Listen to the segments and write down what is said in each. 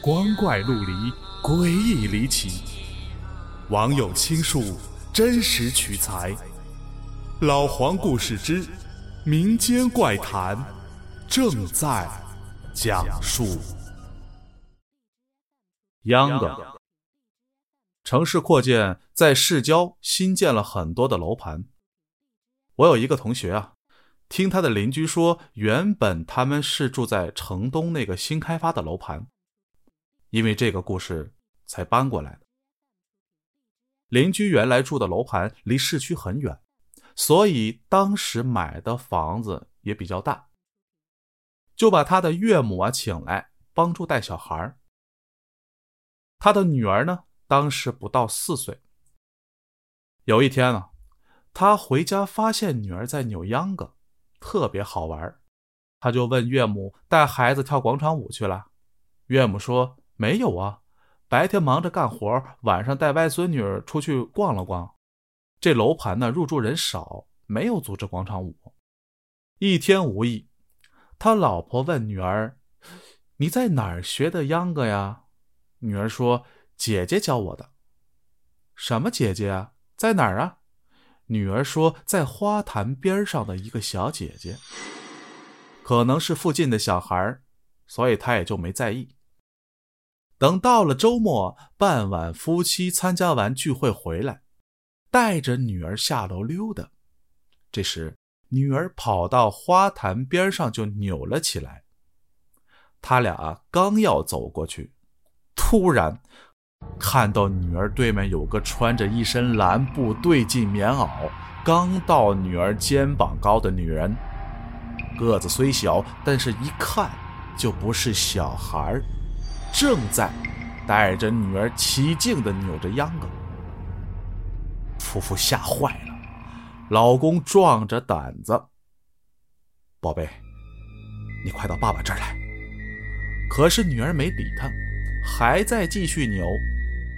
光怪陆离，诡异离奇。网友倾述，真实取材。老黄故事之民间怪谈正在讲述。秧歌。城市扩建，在市郊新建了很多的楼盘。我有一个同学啊。听他的邻居说，原本他们是住在城东那个新开发的楼盘，因为这个故事才搬过来的。邻居原来住的楼盘离市区很远，所以当时买的房子也比较大，就把他的岳母啊请来帮助带小孩他的女儿呢，当时不到四岁。有一天啊，他回家发现女儿在扭秧歌。特别好玩，他就问岳母带孩子跳广场舞去了。岳母说没有啊，白天忙着干活，晚上带外孙女出去逛了逛。这楼盘呢入住人少，没有组织广场舞。一天无益，他老婆问女儿：“你在哪儿学的秧歌呀？”女儿说：“姐姐教我的。”什么姐姐啊？在哪儿啊？女儿说，在花坛边上的一个小姐姐，可能是附近的小孩，所以她也就没在意。等到了周末傍晚，夫妻参加完聚会回来，带着女儿下楼溜达。这时，女儿跑到花坛边上就扭了起来。他俩刚要走过去，突然。看到女儿对面有个穿着一身蓝布对襟棉袄、刚到女儿肩膀高的女人，个子虽小，但是一看就不是小孩儿正在带着女儿起劲的扭着秧歌。夫妇吓坏了，老公壮着胆子：“宝贝，你快到爸爸这儿来。”可是女儿没理他。还在继续扭，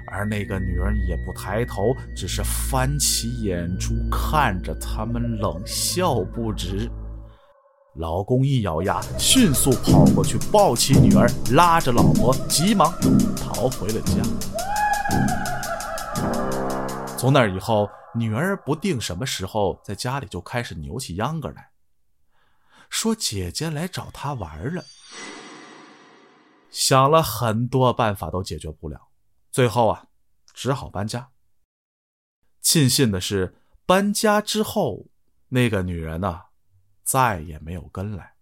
而那个女儿也不抬头，只是翻起眼珠看着他们，冷笑不止。老公一咬牙，迅速跑过去抱起女儿，拉着老婆，急忙逃回了家。从那以后，女儿不定什么时候在家里就开始扭起秧歌来，说姐姐来找她玩了。想了很多办法都解决不了，最后啊，只好搬家。庆幸的是，搬家之后那个女人呢，再也没有跟来。